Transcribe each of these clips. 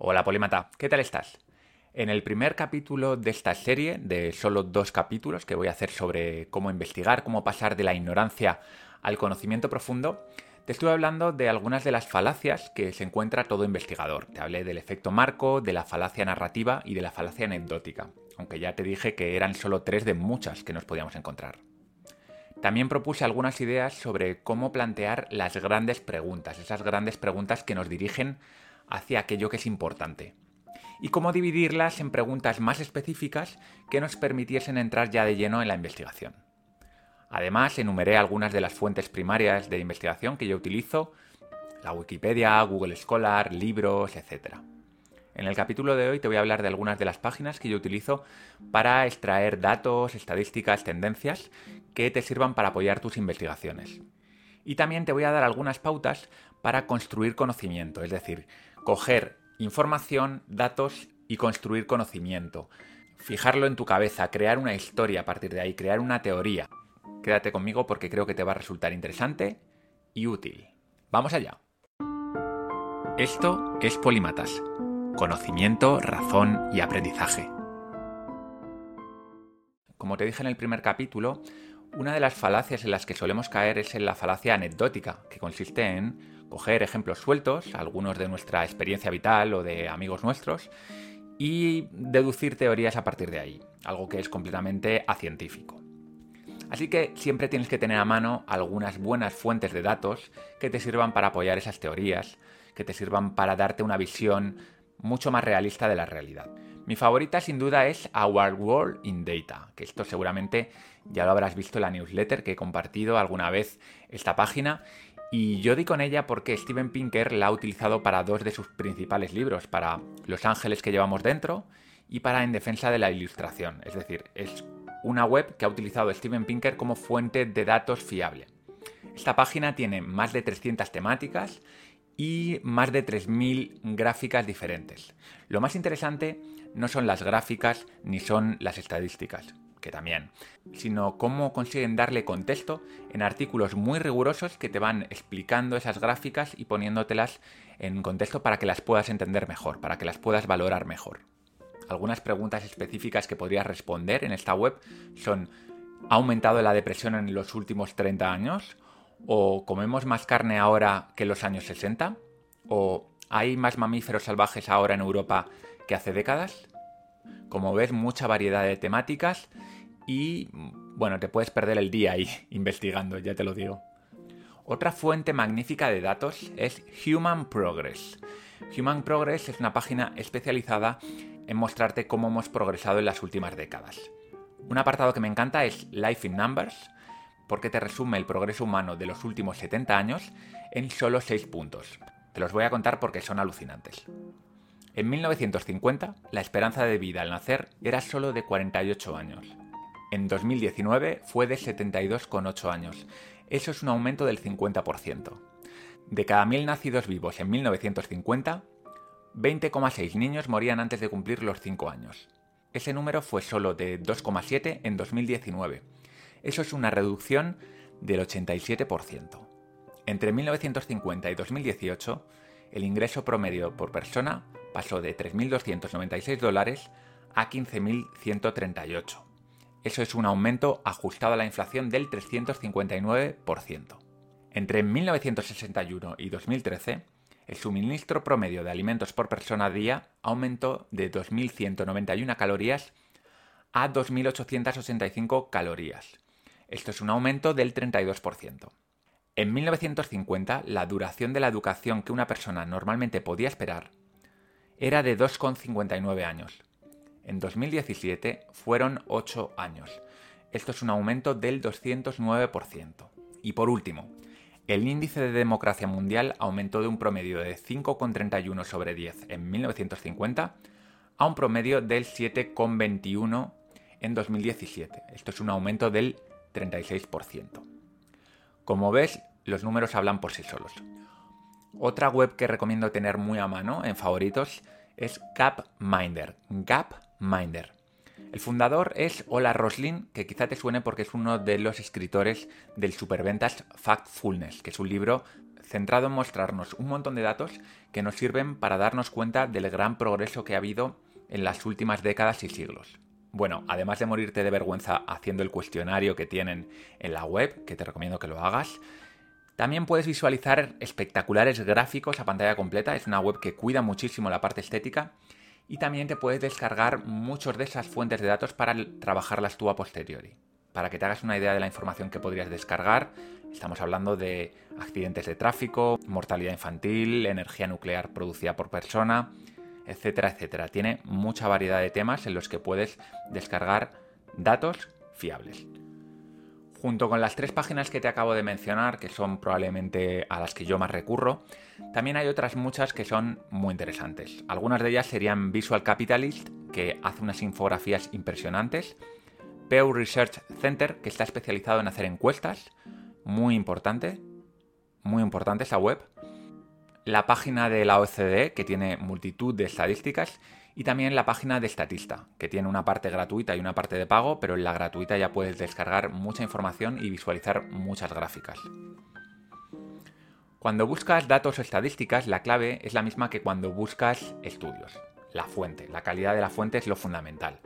Hola Polímata, ¿qué tal estás? En el primer capítulo de esta serie, de solo dos capítulos que voy a hacer sobre cómo investigar, cómo pasar de la ignorancia al conocimiento profundo, te estuve hablando de algunas de las falacias que se encuentra todo investigador. Te hablé del efecto marco, de la falacia narrativa y de la falacia anecdótica, aunque ya te dije que eran solo tres de muchas que nos podíamos encontrar. También propuse algunas ideas sobre cómo plantear las grandes preguntas, esas grandes preguntas que nos dirigen hacia aquello que es importante. Y cómo dividirlas en preguntas más específicas que nos permitiesen entrar ya de lleno en la investigación. Además, enumeré algunas de las fuentes primarias de investigación que yo utilizo, la Wikipedia, Google Scholar, libros, etc. En el capítulo de hoy te voy a hablar de algunas de las páginas que yo utilizo para extraer datos, estadísticas, tendencias que te sirvan para apoyar tus investigaciones. Y también te voy a dar algunas pautas para construir conocimiento, es decir, coger información, datos y construir conocimiento. Fijarlo en tu cabeza, crear una historia a partir de ahí, crear una teoría. Quédate conmigo porque creo que te va a resultar interesante y útil. Vamos allá. Esto es Polimatas. Conocimiento, razón y aprendizaje. Como te dije en el primer capítulo, una de las falacias en las que solemos caer es en la falacia anecdótica, que consiste en coger ejemplos sueltos, algunos de nuestra experiencia vital o de amigos nuestros, y deducir teorías a partir de ahí, algo que es completamente acientífico. Así que siempre tienes que tener a mano algunas buenas fuentes de datos que te sirvan para apoyar esas teorías, que te sirvan para darte una visión mucho más realista de la realidad. Mi favorita sin duda es Our World in Data, que esto seguramente ya lo habrás visto en la newsletter que he compartido alguna vez esta página y yo di con ella porque Steven Pinker la ha utilizado para dos de sus principales libros, para Los ángeles que llevamos dentro y para En defensa de la ilustración. Es decir, es una web que ha utilizado Steven Pinker como fuente de datos fiable. Esta página tiene más de 300 temáticas y más de 3.000 gráficas diferentes. Lo más interesante no son las gráficas ni son las estadísticas que también, sino cómo consiguen darle contexto en artículos muy rigurosos que te van explicando esas gráficas y poniéndotelas en contexto para que las puedas entender mejor, para que las puedas valorar mejor. Algunas preguntas específicas que podrías responder en esta web son ¿ha aumentado la depresión en los últimos 30 años? ¿O comemos más carne ahora que en los años 60? ¿O hay más mamíferos salvajes ahora en Europa que hace décadas? Como ves, mucha variedad de temáticas y, bueno, te puedes perder el día ahí investigando, ya te lo digo. Otra fuente magnífica de datos es Human Progress. Human Progress es una página especializada en mostrarte cómo hemos progresado en las últimas décadas. Un apartado que me encanta es Life in Numbers, porque te resume el progreso humano de los últimos 70 años en solo 6 puntos. Te los voy a contar porque son alucinantes. En 1950, la esperanza de vida al nacer era solo de 48 años. En 2019 fue de 72,8 años. Eso es un aumento del 50%. De cada 1.000 nacidos vivos en 1950, 20,6 niños morían antes de cumplir los 5 años. Ese número fue solo de 2,7 en 2019. Eso es una reducción del 87%. Entre 1950 y 2018, el ingreso promedio por persona pasó de 3.296 dólares a 15.138. Eso es un aumento ajustado a la inflación del 359%. Entre 1961 y 2013, el suministro promedio de alimentos por persona a día aumentó de 2.191 calorías a 2.885 calorías. Esto es un aumento del 32%. En 1950, la duración de la educación que una persona normalmente podía esperar era de 2,59 años. En 2017 fueron 8 años. Esto es un aumento del 209%. Y por último, el índice de democracia mundial aumentó de un promedio de 5,31 sobre 10 en 1950 a un promedio del 7,21 en 2017. Esto es un aumento del 36%. Como ves, los números hablan por sí solos. Otra web que recomiendo tener muy a mano en favoritos es Gapminder. Gapminder. El fundador es Ola Roslin, que quizá te suene porque es uno de los escritores del superventas Factfulness, que es un libro centrado en mostrarnos un montón de datos que nos sirven para darnos cuenta del gran progreso que ha habido en las últimas décadas y siglos. Bueno, además de morirte de vergüenza haciendo el cuestionario que tienen en la web, que te recomiendo que lo hagas, también puedes visualizar espectaculares gráficos a pantalla completa, es una web que cuida muchísimo la parte estética y también te puedes descargar muchas de esas fuentes de datos para trabajarlas tú a posteriori. Para que te hagas una idea de la información que podrías descargar, estamos hablando de accidentes de tráfico, mortalidad infantil, energía nuclear producida por persona, etcétera, etcétera. Tiene mucha variedad de temas en los que puedes descargar datos fiables. Junto con las tres páginas que te acabo de mencionar, que son probablemente a las que yo más recurro, también hay otras muchas que son muy interesantes. Algunas de ellas serían Visual Capitalist, que hace unas infografías impresionantes, Pew Research Center, que está especializado en hacer encuestas, muy importante, muy importante esa web, la página de la OCDE, que tiene multitud de estadísticas, y también la página de Statista, que tiene una parte gratuita y una parte de pago, pero en la gratuita ya puedes descargar mucha información y visualizar muchas gráficas. Cuando buscas datos o estadísticas, la clave es la misma que cuando buscas estudios. La fuente, la calidad de la fuente es lo fundamental.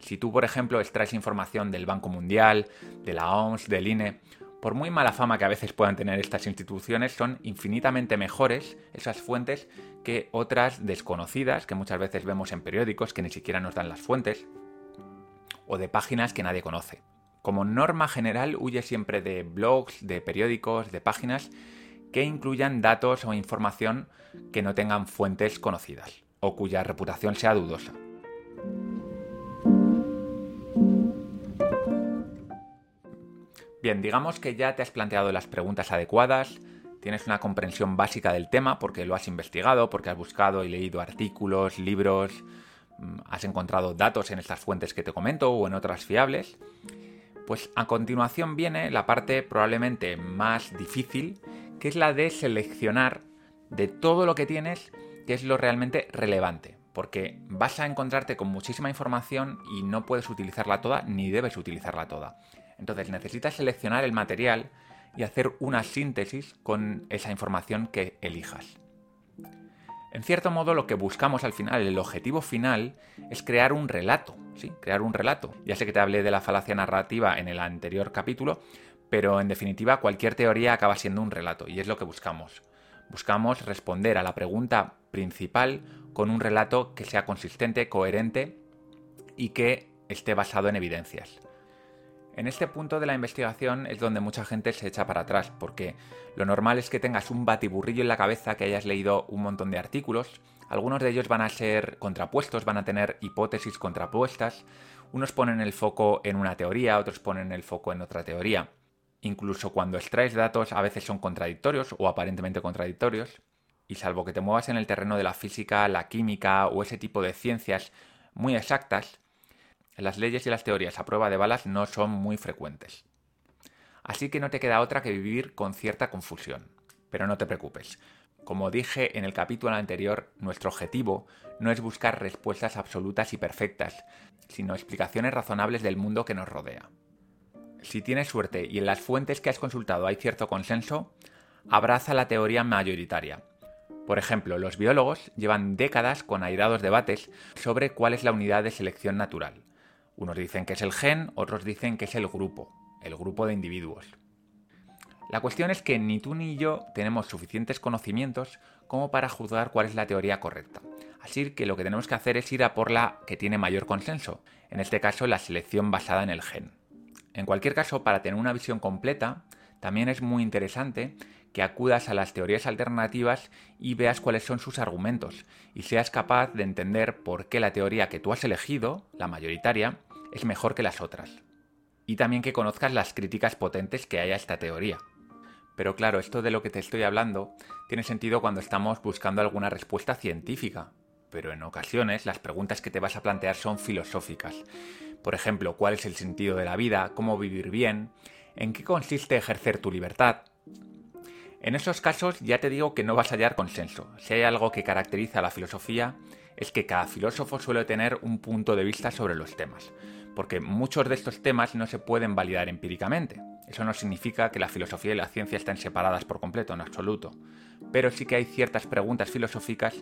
Si tú, por ejemplo, extraes información del Banco Mundial, de la OMS, del INE, por muy mala fama que a veces puedan tener estas instituciones, son infinitamente mejores esas fuentes que otras desconocidas que muchas veces vemos en periódicos que ni siquiera nos dan las fuentes o de páginas que nadie conoce. Como norma general, huye siempre de blogs, de periódicos, de páginas que incluyan datos o información que no tengan fuentes conocidas o cuya reputación sea dudosa. Bien, digamos que ya te has planteado las preguntas adecuadas, tienes una comprensión básica del tema porque lo has investigado, porque has buscado y leído artículos, libros, mm, has encontrado datos en estas fuentes que te comento o en otras fiables. Pues a continuación viene la parte probablemente más difícil, que es la de seleccionar de todo lo que tienes qué es lo realmente relevante. Porque vas a encontrarte con muchísima información y no puedes utilizarla toda ni debes utilizarla toda. Entonces necesitas seleccionar el material y hacer una síntesis con esa información que elijas. En cierto modo lo que buscamos al final, el objetivo final, es crear un relato, ¿sí? Crear un relato. Ya sé que te hablé de la falacia narrativa en el anterior capítulo, pero en definitiva cualquier teoría acaba siendo un relato y es lo que buscamos. Buscamos responder a la pregunta principal con un relato que sea consistente, coherente y que esté basado en evidencias. En este punto de la investigación es donde mucha gente se echa para atrás, porque lo normal es que tengas un batiburrillo en la cabeza, que hayas leído un montón de artículos, algunos de ellos van a ser contrapuestos, van a tener hipótesis contrapuestas, unos ponen el foco en una teoría, otros ponen el foco en otra teoría. Incluso cuando extraes datos a veces son contradictorios o aparentemente contradictorios, y salvo que te muevas en el terreno de la física, la química o ese tipo de ciencias muy exactas, las leyes y las teorías a prueba de balas no son muy frecuentes. Así que no te queda otra que vivir con cierta confusión. Pero no te preocupes. Como dije en el capítulo anterior, nuestro objetivo no es buscar respuestas absolutas y perfectas, sino explicaciones razonables del mundo que nos rodea. Si tienes suerte y en las fuentes que has consultado hay cierto consenso, abraza la teoría mayoritaria. Por ejemplo, los biólogos llevan décadas con airados debates sobre cuál es la unidad de selección natural. Unos dicen que es el gen, otros dicen que es el grupo, el grupo de individuos. La cuestión es que ni tú ni yo tenemos suficientes conocimientos como para juzgar cuál es la teoría correcta. Así que lo que tenemos que hacer es ir a por la que tiene mayor consenso, en este caso la selección basada en el gen. En cualquier caso, para tener una visión completa, también es muy interesante que acudas a las teorías alternativas y veas cuáles son sus argumentos y seas capaz de entender por qué la teoría que tú has elegido, la mayoritaria, es mejor que las otras. Y también que conozcas las críticas potentes que hay a esta teoría. Pero claro, esto de lo que te estoy hablando tiene sentido cuando estamos buscando alguna respuesta científica. Pero en ocasiones las preguntas que te vas a plantear son filosóficas. Por ejemplo, ¿cuál es el sentido de la vida? ¿Cómo vivir bien? ¿En qué consiste ejercer tu libertad? En esos casos ya te digo que no vas a hallar consenso. Si hay algo que caracteriza a la filosofía es que cada filósofo suele tener un punto de vista sobre los temas porque muchos de estos temas no se pueden validar empíricamente. Eso no significa que la filosofía y la ciencia estén separadas por completo, en absoluto. Pero sí que hay ciertas preguntas filosóficas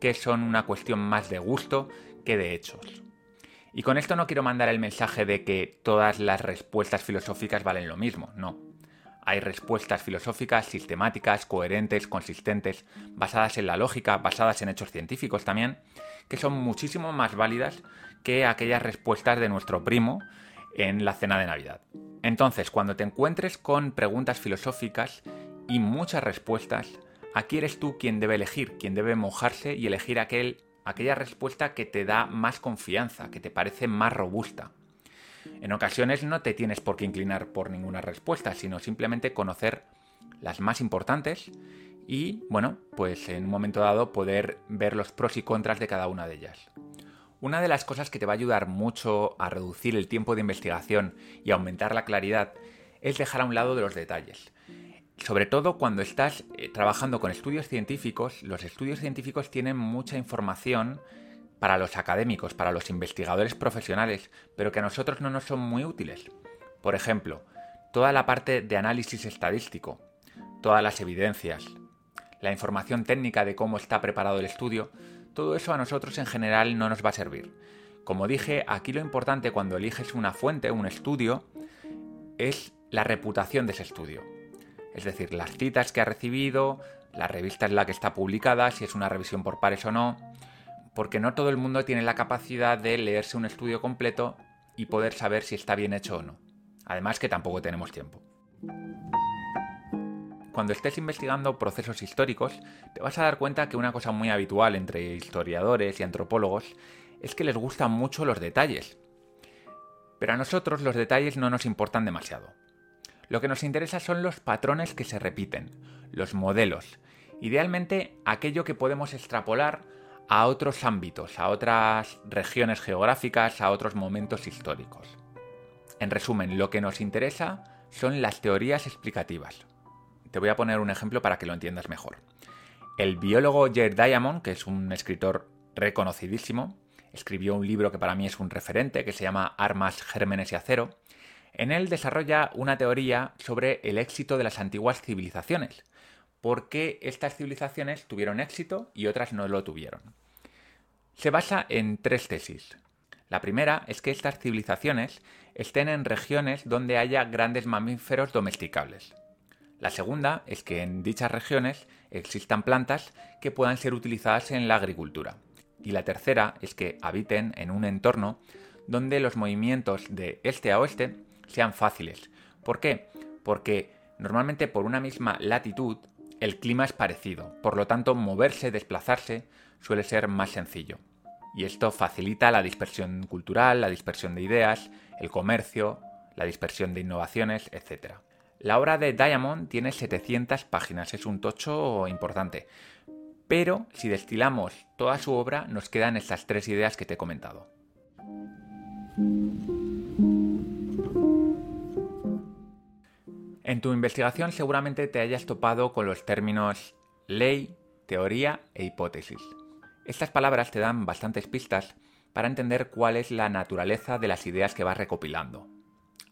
que son una cuestión más de gusto que de hechos. Y con esto no quiero mandar el mensaje de que todas las respuestas filosóficas valen lo mismo, no. Hay respuestas filosóficas sistemáticas, coherentes, consistentes, basadas en la lógica, basadas en hechos científicos también, que son muchísimo más válidas que aquellas respuestas de nuestro primo en la cena de Navidad. Entonces, cuando te encuentres con preguntas filosóficas y muchas respuestas, aquí eres tú quien debe elegir, quien debe mojarse y elegir aquel, aquella respuesta que te da más confianza, que te parece más robusta. En ocasiones no te tienes por qué inclinar por ninguna respuesta, sino simplemente conocer las más importantes y, bueno, pues en un momento dado poder ver los pros y contras de cada una de ellas. Una de las cosas que te va a ayudar mucho a reducir el tiempo de investigación y aumentar la claridad es dejar a un lado de los detalles. Sobre todo cuando estás eh, trabajando con estudios científicos, los estudios científicos tienen mucha información para los académicos, para los investigadores profesionales, pero que a nosotros no nos son muy útiles. Por ejemplo, toda la parte de análisis estadístico, todas las evidencias, la información técnica de cómo está preparado el estudio, todo eso a nosotros en general no nos va a servir. Como dije, aquí lo importante cuando eliges una fuente, un estudio, es la reputación de ese estudio. Es decir, las citas que ha recibido, la revista en la que está publicada, si es una revisión por pares o no, porque no todo el mundo tiene la capacidad de leerse un estudio completo y poder saber si está bien hecho o no. Además que tampoco tenemos tiempo cuando estés investigando procesos históricos, te vas a dar cuenta que una cosa muy habitual entre historiadores y antropólogos es que les gustan mucho los detalles. Pero a nosotros los detalles no nos importan demasiado. Lo que nos interesa son los patrones que se repiten, los modelos, idealmente aquello que podemos extrapolar a otros ámbitos, a otras regiones geográficas, a otros momentos históricos. En resumen, lo que nos interesa son las teorías explicativas. Te voy a poner un ejemplo para que lo entiendas mejor. El biólogo Jared Diamond, que es un escritor reconocidísimo, escribió un libro que para mí es un referente, que se llama Armas, Gérmenes y Acero. En él desarrolla una teoría sobre el éxito de las antiguas civilizaciones, por qué estas civilizaciones tuvieron éxito y otras no lo tuvieron. Se basa en tres tesis. La primera es que estas civilizaciones estén en regiones donde haya grandes mamíferos domesticables. La segunda es que en dichas regiones existan plantas que puedan ser utilizadas en la agricultura. Y la tercera es que habiten en un entorno donde los movimientos de este a oeste sean fáciles. ¿Por qué? Porque normalmente por una misma latitud el clima es parecido, por lo tanto moverse, desplazarse suele ser más sencillo. Y esto facilita la dispersión cultural, la dispersión de ideas, el comercio, la dispersión de innovaciones, etc. La obra de Diamond tiene 700 páginas, es un tocho importante. Pero si destilamos toda su obra, nos quedan estas tres ideas que te he comentado. En tu investigación seguramente te hayas topado con los términos ley, teoría e hipótesis. Estas palabras te dan bastantes pistas para entender cuál es la naturaleza de las ideas que vas recopilando.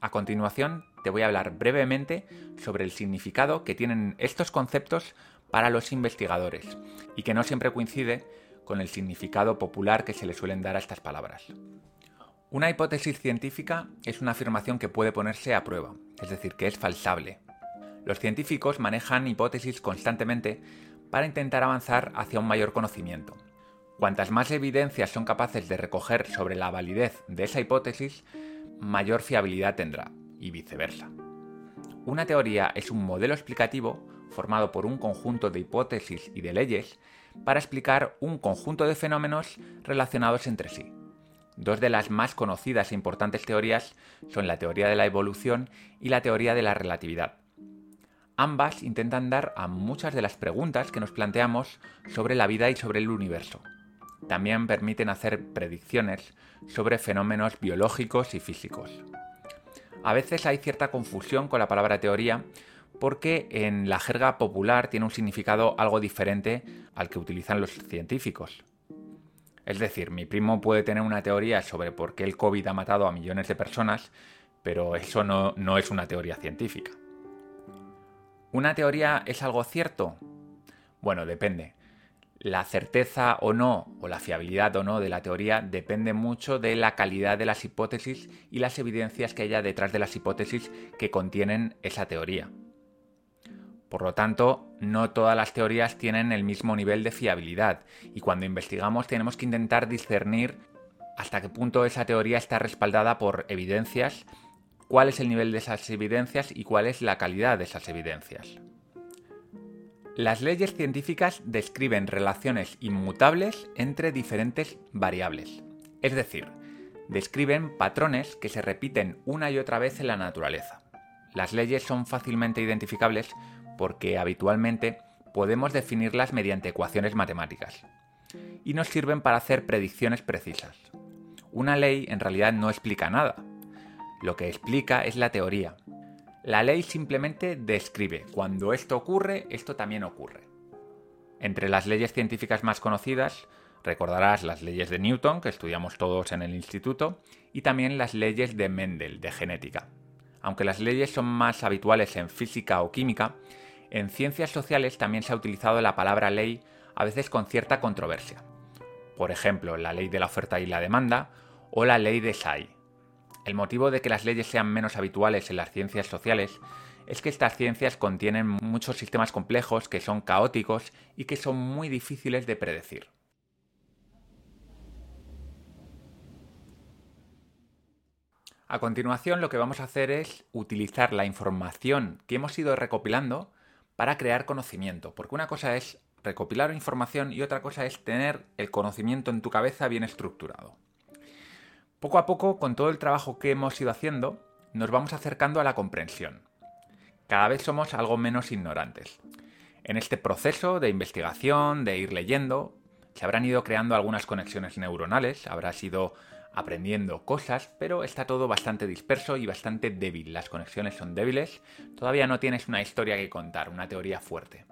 A continuación, te voy a hablar brevemente sobre el significado que tienen estos conceptos para los investigadores y que no siempre coincide con el significado popular que se le suelen dar a estas palabras. Una hipótesis científica es una afirmación que puede ponerse a prueba, es decir, que es falsable. Los científicos manejan hipótesis constantemente para intentar avanzar hacia un mayor conocimiento. Cuantas más evidencias son capaces de recoger sobre la validez de esa hipótesis, mayor fiabilidad tendrá, y viceversa. Una teoría es un modelo explicativo formado por un conjunto de hipótesis y de leyes para explicar un conjunto de fenómenos relacionados entre sí. Dos de las más conocidas e importantes teorías son la teoría de la evolución y la teoría de la relatividad. Ambas intentan dar a muchas de las preguntas que nos planteamos sobre la vida y sobre el universo. También permiten hacer predicciones sobre fenómenos biológicos y físicos. A veces hay cierta confusión con la palabra teoría porque en la jerga popular tiene un significado algo diferente al que utilizan los científicos. Es decir, mi primo puede tener una teoría sobre por qué el COVID ha matado a millones de personas, pero eso no, no es una teoría científica. ¿Una teoría es algo cierto? Bueno, depende. La certeza o no, o la fiabilidad o no de la teoría depende mucho de la calidad de las hipótesis y las evidencias que haya detrás de las hipótesis que contienen esa teoría. Por lo tanto, no todas las teorías tienen el mismo nivel de fiabilidad y cuando investigamos tenemos que intentar discernir hasta qué punto esa teoría está respaldada por evidencias, cuál es el nivel de esas evidencias y cuál es la calidad de esas evidencias. Las leyes científicas describen relaciones inmutables entre diferentes variables, es decir, describen patrones que se repiten una y otra vez en la naturaleza. Las leyes son fácilmente identificables porque habitualmente podemos definirlas mediante ecuaciones matemáticas y nos sirven para hacer predicciones precisas. Una ley en realidad no explica nada. Lo que explica es la teoría. La ley simplemente describe, cuando esto ocurre, esto también ocurre. Entre las leyes científicas más conocidas, recordarás las leyes de Newton, que estudiamos todos en el instituto, y también las leyes de Mendel, de genética. Aunque las leyes son más habituales en física o química, en ciencias sociales también se ha utilizado la palabra ley a veces con cierta controversia. Por ejemplo, la ley de la oferta y la demanda o la ley de Say. El motivo de que las leyes sean menos habituales en las ciencias sociales es que estas ciencias contienen muchos sistemas complejos que son caóticos y que son muy difíciles de predecir. A continuación lo que vamos a hacer es utilizar la información que hemos ido recopilando para crear conocimiento, porque una cosa es recopilar información y otra cosa es tener el conocimiento en tu cabeza bien estructurado. Poco a poco, con todo el trabajo que hemos ido haciendo, nos vamos acercando a la comprensión. Cada vez somos algo menos ignorantes. En este proceso de investigación, de ir leyendo, se habrán ido creando algunas conexiones neuronales, habrás ido aprendiendo cosas, pero está todo bastante disperso y bastante débil. Las conexiones son débiles, todavía no tienes una historia que contar, una teoría fuerte.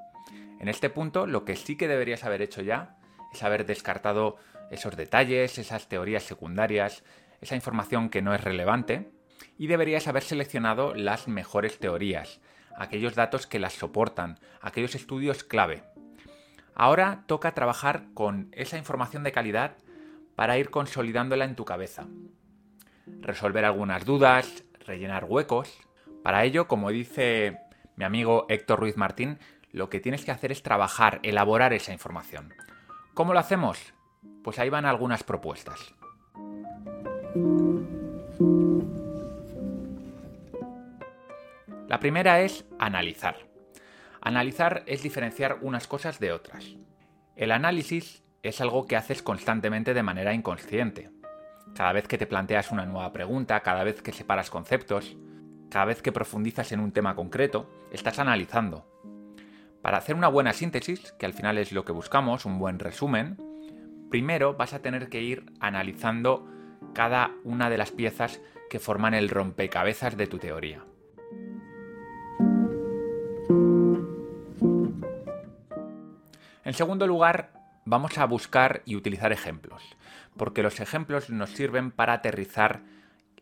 En este punto, lo que sí que deberías haber hecho ya es haber descartado esos detalles, esas teorías secundarias, esa información que no es relevante, y deberías haber seleccionado las mejores teorías, aquellos datos que las soportan, aquellos estudios clave. Ahora toca trabajar con esa información de calidad para ir consolidándola en tu cabeza. Resolver algunas dudas, rellenar huecos. Para ello, como dice mi amigo Héctor Ruiz Martín, lo que tienes que hacer es trabajar, elaborar esa información. ¿Cómo lo hacemos? Pues ahí van algunas propuestas. La primera es analizar. Analizar es diferenciar unas cosas de otras. El análisis es algo que haces constantemente de manera inconsciente. Cada vez que te planteas una nueva pregunta, cada vez que separas conceptos, cada vez que profundizas en un tema concreto, estás analizando. Para hacer una buena síntesis, que al final es lo que buscamos, un buen resumen, primero vas a tener que ir analizando cada una de las piezas que forman el rompecabezas de tu teoría. En segundo lugar, vamos a buscar y utilizar ejemplos, porque los ejemplos nos sirven para aterrizar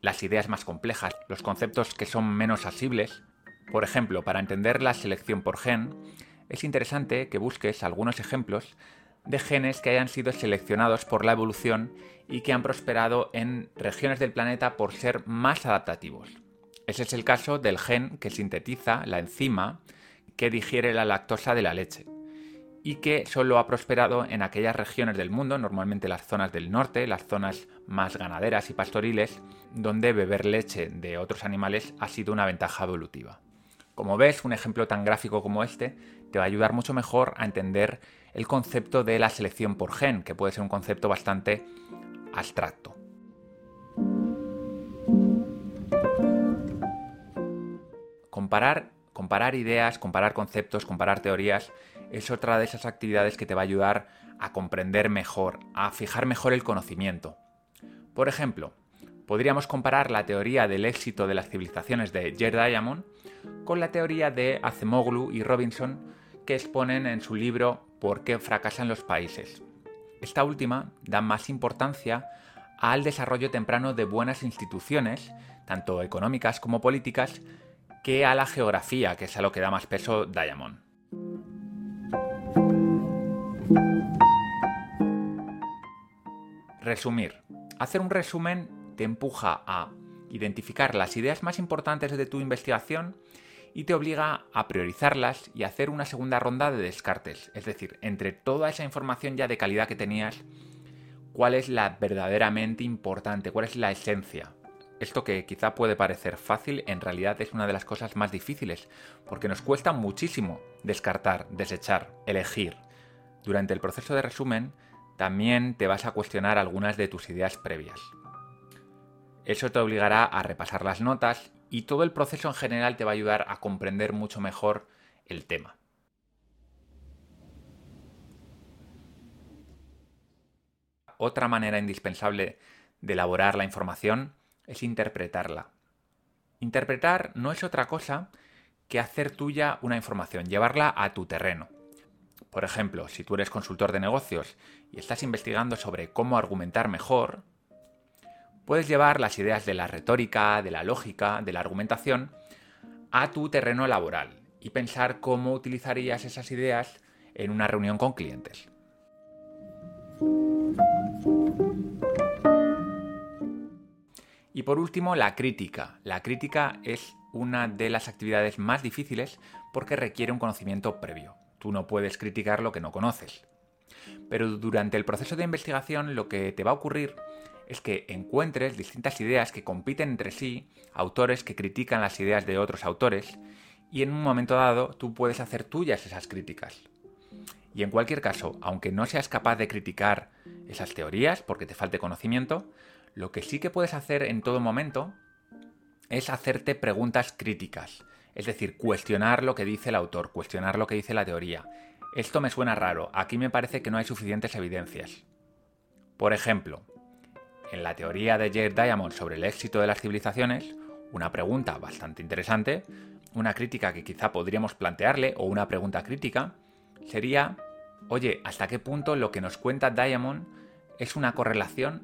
las ideas más complejas, los conceptos que son menos asibles. Por ejemplo, para entender la selección por gen, es interesante que busques algunos ejemplos de genes que hayan sido seleccionados por la evolución y que han prosperado en regiones del planeta por ser más adaptativos. Ese es el caso del gen que sintetiza la enzima que digiere la lactosa de la leche y que solo ha prosperado en aquellas regiones del mundo, normalmente las zonas del norte, las zonas más ganaderas y pastoriles, donde beber leche de otros animales ha sido una ventaja evolutiva. Como ves, un ejemplo tan gráfico como este te va a ayudar mucho mejor a entender el concepto de la selección por gen, que puede ser un concepto bastante abstracto. Comparar, comparar ideas, comparar conceptos, comparar teorías es otra de esas actividades que te va a ayudar a comprender mejor, a fijar mejor el conocimiento. Por ejemplo, podríamos comparar la teoría del éxito de las civilizaciones de Jared Diamond con la teoría de Acemoglu y Robinson que exponen en su libro ¿Por qué fracasan los países? Esta última da más importancia al desarrollo temprano de buenas instituciones, tanto económicas como políticas, que a la geografía, que es a lo que da más peso Diamond. Resumir. Hacer un resumen te empuja a identificar las ideas más importantes de tu investigación y te obliga a priorizarlas y hacer una segunda ronda de descartes. Es decir, entre toda esa información ya de calidad que tenías, cuál es la verdaderamente importante, cuál es la esencia. Esto que quizá puede parecer fácil, en realidad es una de las cosas más difíciles, porque nos cuesta muchísimo descartar, desechar, elegir. Durante el proceso de resumen, también te vas a cuestionar algunas de tus ideas previas. Eso te obligará a repasar las notas y todo el proceso en general te va a ayudar a comprender mucho mejor el tema. Otra manera indispensable de elaborar la información es interpretarla. Interpretar no es otra cosa que hacer tuya una información, llevarla a tu terreno. Por ejemplo, si tú eres consultor de negocios y estás investigando sobre cómo argumentar mejor, puedes llevar las ideas de la retórica, de la lógica, de la argumentación a tu terreno laboral y pensar cómo utilizarías esas ideas en una reunión con clientes. Y por último, la crítica. La crítica es una de las actividades más difíciles porque requiere un conocimiento previo. Tú no puedes criticar lo que no conoces. Pero durante el proceso de investigación lo que te va a ocurrir es que encuentres distintas ideas que compiten entre sí, autores que critican las ideas de otros autores, y en un momento dado tú puedes hacer tuyas esas críticas. Y en cualquier caso, aunque no seas capaz de criticar esas teorías porque te falte conocimiento, lo que sí que puedes hacer en todo momento es hacerte preguntas críticas, es decir, cuestionar lo que dice el autor, cuestionar lo que dice la teoría. Esto me suena raro, aquí me parece que no hay suficientes evidencias. Por ejemplo, en la teoría de Jared Diamond sobre el éxito de las civilizaciones, una pregunta bastante interesante, una crítica que quizá podríamos plantearle o una pregunta crítica, sería, oye, ¿hasta qué punto lo que nos cuenta Diamond es una correlación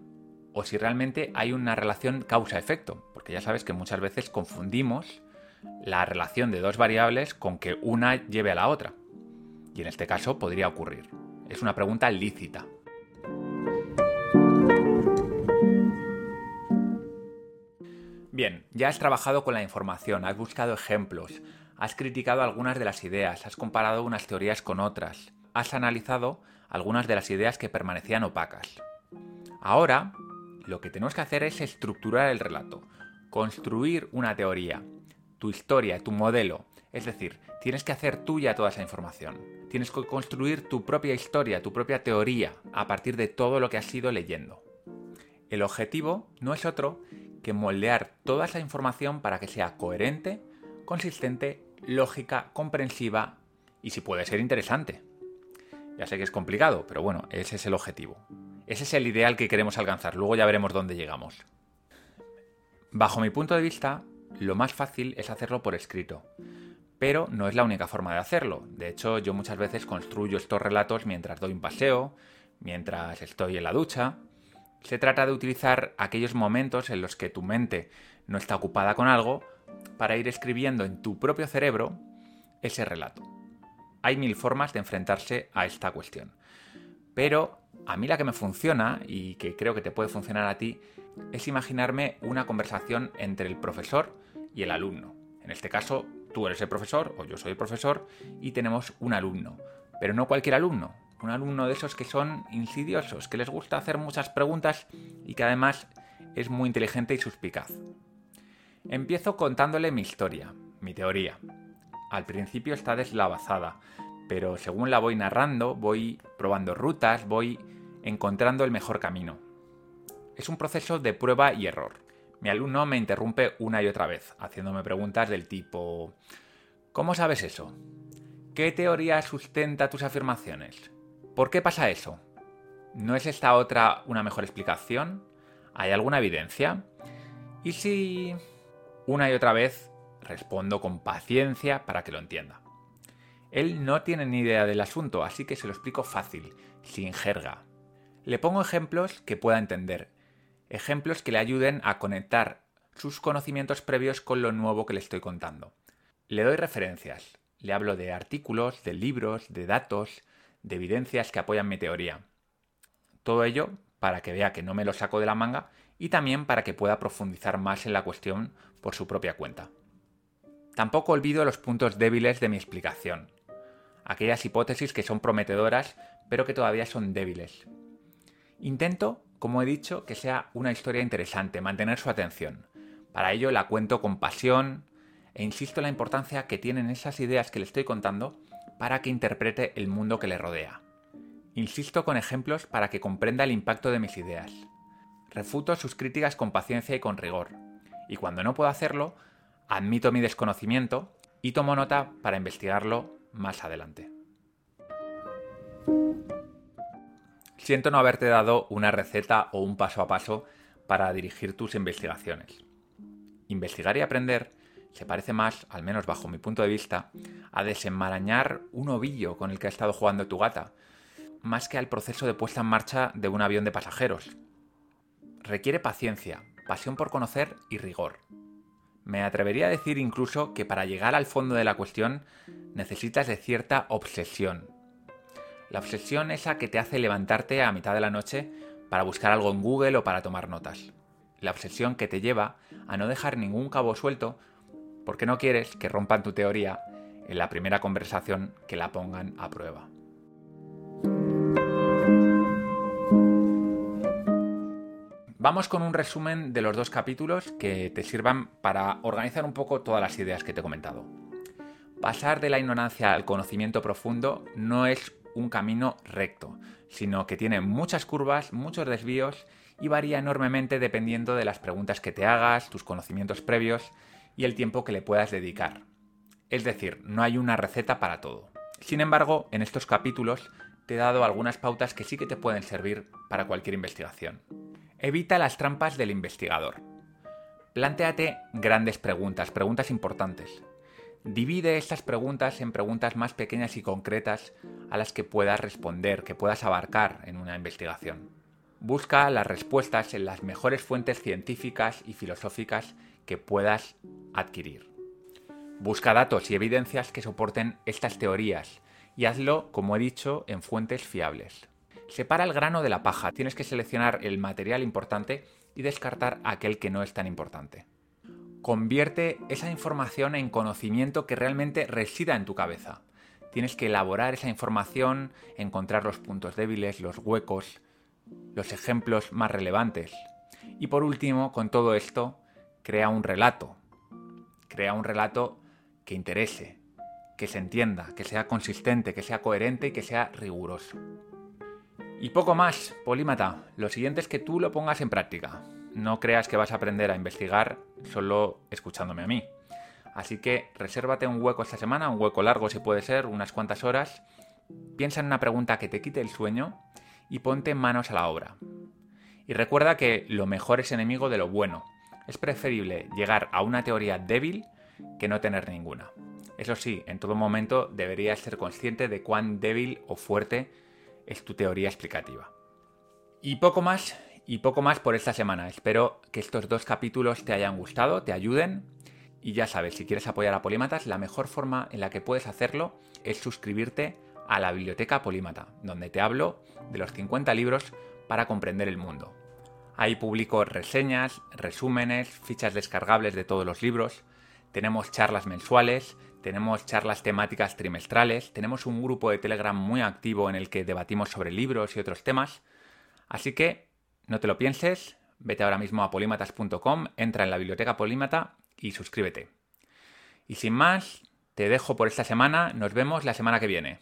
o si realmente hay una relación causa-efecto? Porque ya sabes que muchas veces confundimos la relación de dos variables con que una lleve a la otra. Y en este caso podría ocurrir. Es una pregunta lícita. Bien, ya has trabajado con la información, has buscado ejemplos, has criticado algunas de las ideas, has comparado unas teorías con otras, has analizado algunas de las ideas que permanecían opacas. Ahora, lo que tenemos que hacer es estructurar el relato, construir una teoría, tu historia, tu modelo. Es decir, tienes que hacer tuya toda esa información. Tienes que construir tu propia historia, tu propia teoría, a partir de todo lo que has ido leyendo. El objetivo no es otro que moldear toda esa información para que sea coherente, consistente, lógica, comprensiva y si puede ser interesante. Ya sé que es complicado, pero bueno, ese es el objetivo. Ese es el ideal que queremos alcanzar, luego ya veremos dónde llegamos. Bajo mi punto de vista, lo más fácil es hacerlo por escrito, pero no es la única forma de hacerlo. De hecho, yo muchas veces construyo estos relatos mientras doy un paseo, mientras estoy en la ducha, se trata de utilizar aquellos momentos en los que tu mente no está ocupada con algo para ir escribiendo en tu propio cerebro ese relato. Hay mil formas de enfrentarse a esta cuestión. Pero a mí la que me funciona y que creo que te puede funcionar a ti es imaginarme una conversación entre el profesor y el alumno. En este caso, tú eres el profesor o yo soy el profesor y tenemos un alumno. Pero no cualquier alumno, un alumno de esos que son insidiosos, que les gusta hacer muchas preguntas y que además es muy inteligente y suspicaz. Empiezo contándole mi historia, mi teoría. Al principio está deslavazada, pero según la voy narrando, voy probando rutas, voy encontrando el mejor camino. Es un proceso de prueba y error. Mi alumno me interrumpe una y otra vez, haciéndome preguntas del tipo ¿Cómo sabes eso? ¿Qué teoría sustenta tus afirmaciones? ¿Por qué pasa eso? ¿No es esta otra una mejor explicación? ¿Hay alguna evidencia? Y si una y otra vez respondo con paciencia para que lo entienda. Él no tiene ni idea del asunto, así que se lo explico fácil, sin jerga. Le pongo ejemplos que pueda entender. ejemplos que le ayuden a conectar sus conocimientos previos con lo nuevo que le estoy contando. Le doy referencias, le hablo de artículos, de libros, de datos, de evidencias que apoyan mi teoría. Todo ello para que vea que no me lo saco de la manga y también para que pueda profundizar más en la cuestión por su propia cuenta. Tampoco olvido los puntos débiles de mi explicación, aquellas hipótesis que son prometedoras pero que todavía son débiles. Intento, como he dicho, que sea una historia interesante, mantener su atención. Para ello la cuento con pasión e insisto en la importancia que tienen esas ideas que le estoy contando para que interprete el mundo que le rodea. Insisto con ejemplos para que comprenda el impacto de mis ideas. Refuto sus críticas con paciencia y con rigor. Y cuando no puedo hacerlo, admito mi desconocimiento y tomo nota para investigarlo más adelante. Siento no haberte dado una receta o un paso a paso para dirigir tus investigaciones. Investigar y aprender se parece más, al menos bajo mi punto de vista, a desenmarañar un ovillo con el que ha estado jugando tu gata, más que al proceso de puesta en marcha de un avión de pasajeros. Requiere paciencia, pasión por conocer y rigor. Me atrevería a decir incluso que para llegar al fondo de la cuestión necesitas de cierta obsesión, la obsesión esa que te hace levantarte a mitad de la noche para buscar algo en Google o para tomar notas. La obsesión que te lleva a no dejar ningún cabo suelto porque no quieres que rompan tu teoría en la primera conversación que la pongan a prueba. Vamos con un resumen de los dos capítulos que te sirvan para organizar un poco todas las ideas que te he comentado. Pasar de la ignorancia al conocimiento profundo no es un camino recto, sino que tiene muchas curvas, muchos desvíos y varía enormemente dependiendo de las preguntas que te hagas, tus conocimientos previos y el tiempo que le puedas dedicar. Es decir, no hay una receta para todo. Sin embargo, en estos capítulos te he dado algunas pautas que sí que te pueden servir para cualquier investigación. Evita las trampas del investigador. Plantéate grandes preguntas, preguntas importantes. Divide estas preguntas en preguntas más pequeñas y concretas a las que puedas responder, que puedas abarcar en una investigación. Busca las respuestas en las mejores fuentes científicas y filosóficas que puedas adquirir. Busca datos y evidencias que soporten estas teorías y hazlo, como he dicho, en fuentes fiables. Separa el grano de la paja, tienes que seleccionar el material importante y descartar aquel que no es tan importante convierte esa información en conocimiento que realmente resida en tu cabeza. Tienes que elaborar esa información, encontrar los puntos débiles, los huecos, los ejemplos más relevantes. Y por último, con todo esto, crea un relato. Crea un relato que interese, que se entienda, que sea consistente, que sea coherente y que sea riguroso. Y poco más, polímata. Lo siguiente es que tú lo pongas en práctica no creas que vas a aprender a investigar solo escuchándome a mí. Así que resérvate un hueco esta semana, un hueco largo si puede ser, unas cuantas horas. Piensa en una pregunta que te quite el sueño y ponte manos a la obra. Y recuerda que lo mejor es enemigo de lo bueno. Es preferible llegar a una teoría débil que no tener ninguna. Eso sí, en todo momento deberías ser consciente de cuán débil o fuerte es tu teoría explicativa. Y poco más, y poco más por esta semana. Espero que estos dos capítulos te hayan gustado, te ayuden. Y ya sabes, si quieres apoyar a Polímatas, la mejor forma en la que puedes hacerlo es suscribirte a la Biblioteca Polímata, donde te hablo de los 50 libros para comprender el mundo. Ahí publico reseñas, resúmenes, fichas descargables de todos los libros, tenemos charlas mensuales, tenemos charlas temáticas trimestrales, tenemos un grupo de Telegram muy activo en el que debatimos sobre libros y otros temas. Así que no te lo pienses, vete ahora mismo a polímatas.com, entra en la biblioteca Polímata y suscríbete. Y sin más, te dejo por esta semana, nos vemos la semana que viene.